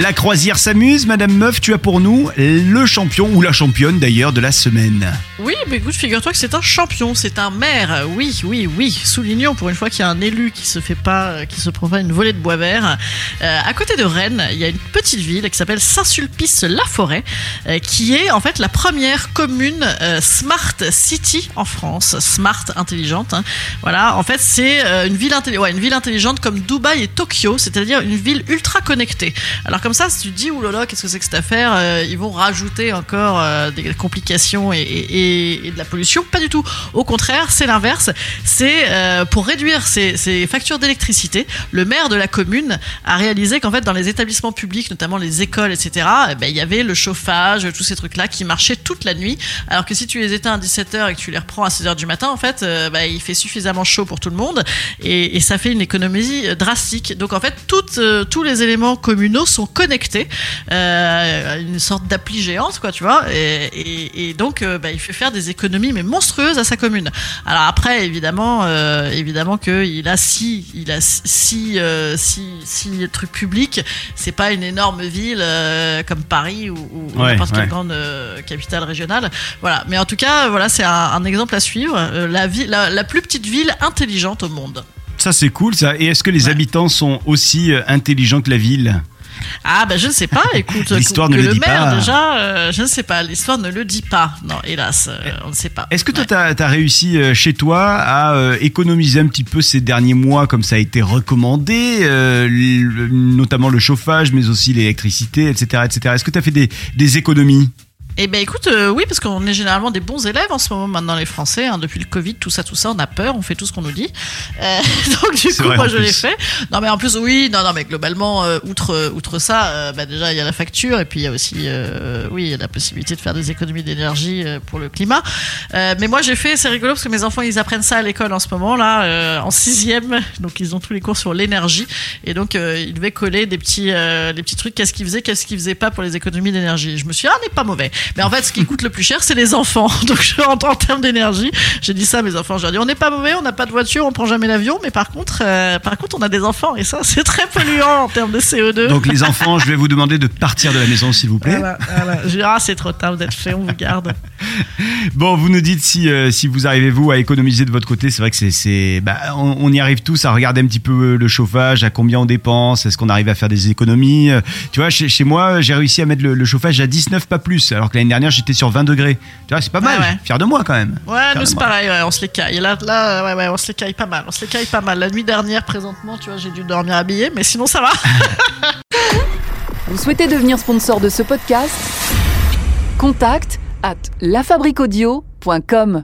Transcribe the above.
La croisière s'amuse, Madame Meuf, tu as pour nous le champion ou la championne d'ailleurs de la semaine. Oui, mais écoute, figure-toi que c'est un champion, c'est un maire. Oui, oui, oui. Soulignons pour une fois qu'il y a un élu qui se fait pas, euh, qui se prend pas une volée de bois vert. Euh, à côté de Rennes, il y a une petite ville qui s'appelle Saint-Sulpice-la-Forêt, euh, qui est en fait la première commune smart city en France, smart intelligente. hein. Voilà, en fait, c'est une ville une ville intelligente comme Dubaï et Tokyo, c'est-à-dire une ville ultra connectée. Alors comme ça, si tu te dis oulala, qu'est-ce que c'est que cette affaire Euh, Ils vont rajouter encore euh, des complications et, de la pollution? Pas du tout. Au contraire, c'est l'inverse. C'est euh, pour réduire ces, factures d'électricité, le maire de la commune a réalisé qu'en fait dans les établissements publics, notamment les écoles, etc., eh ben, il y avait le chauffage, tous ces trucs-là qui marchaient toute la nuit. Alors que si tu les éteins à 17h et que tu les reprends à 6h du matin, en fait, bah, il fait suffisamment chaud pour tout le monde et, ça fait une économie drastique. Donc en fait, tous les éléments communaux sont connectés, euh, une sorte d'appli géante, quoi, tu vois. Et, et- et donc, euh, bah, il fait faire des économies mais monstrueuses à sa commune. Alors après, évidemment, euh, évidemment que il a six, il a six, euh, six, six trucs publics. C'est pas une énorme ville comme Paris ou, ou Ouais, n'importe quelle ouais. grande capitale régionale. Voilà. Mais en tout cas, voilà, c'est un, un exemple à suivre. La, ville, la, la plus petite ville intelligente au monde. Ça c'est cool ça. Et est-ce que les Ouais. habitants sont aussi intelligents que la ville? Ah ben je ne sais pas, écoute, L'histoire ne le dit maire pas. déjà, euh, je ne sais pas, l'histoire ne le dit pas. Non, hélas, euh, on ne sait pas. Est-ce que toi, Ouais. tu as, réussi euh, chez toi à euh, économiser un petit peu ces derniers mois, comme ça a été recommandé, le- notamment le chauffage, mais aussi l'électricité, etc. etc. Est-ce que tu as fait des, des économies? Eh ben écoute, euh, oui, parce qu'on est généralement des bons élèves en ce moment maintenant les Français. hein, depuis le Covid, tout ça, tout ça, on a peur, on fait tout ce qu'on nous dit. Euh, donc du coup, vrai, moi je l'ai fait. Non mais en plus, oui, non, non, mais globalement, euh, outre, euh, outre ça, euh, bah, déjà il y a la facture et puis il y a aussi, euh, oui, il y a la possibilité de faire des économies d'énergie euh, pour le climat. Euh, mais moi j'ai fait, c'est rigolo parce que mes enfants ils apprennent ça à l'école en ce moment là, euh, en sixième, donc ils ont tous les cours sur l'énergie et donc euh, ils devaient coller des petits, euh, des petits trucs. Qu'est-ce qu'ils faisaient, qu'est-ce qu'ils faisaient pas pour les économies d'énergie? Je me suis dit, ah, n'est pas mauvais. Mais en fait, ce qui coûte le plus cher, c'est les enfants. Donc je rentre en termes d'énergie. J'ai dit ça à mes enfants. Je leur ai dit, on n'est pas mauvais, on n'a pas de voiture, on prend jamais l'avion, mais par contre, euh, par contre, on a des enfants et ça, c'est très polluant en termes de CO2. Donc les enfants, je vais vous demander de partir de la maison, s'il vous plaît. Voilà, voilà. Je dis, ah, c'est trop tard, vous êtes fait, on vous garde. Bon, vous nous dites si, euh, si vous arrivez, vous, à économiser de votre côté. C'est vrai que c'est, bah, on, on y arrive tous à regarder un petit peu euh, le chauffage, à combien on dépense, est-ce qu'on arrive à faire des économies. Tu vois, chez, chez moi, j'ai réussi à mettre le, le chauffage à 19, pas plus, alors que l'année dernière, j'étais sur 20 degrés. Tu vois, c'est pas mal. Ouais, ouais. Fier de moi quand même. Ouais, Fier nous c'est pareil, ouais, on se les caille. Là, là, ouais, ouais, on se les caille pas mal. On se les caille pas mal. La nuit dernière, présentement, tu vois, j'ai dû dormir habillé, mais sinon ça va. Vous souhaitez devenir sponsor de ce podcast? Contact à lafabriquaudio.com.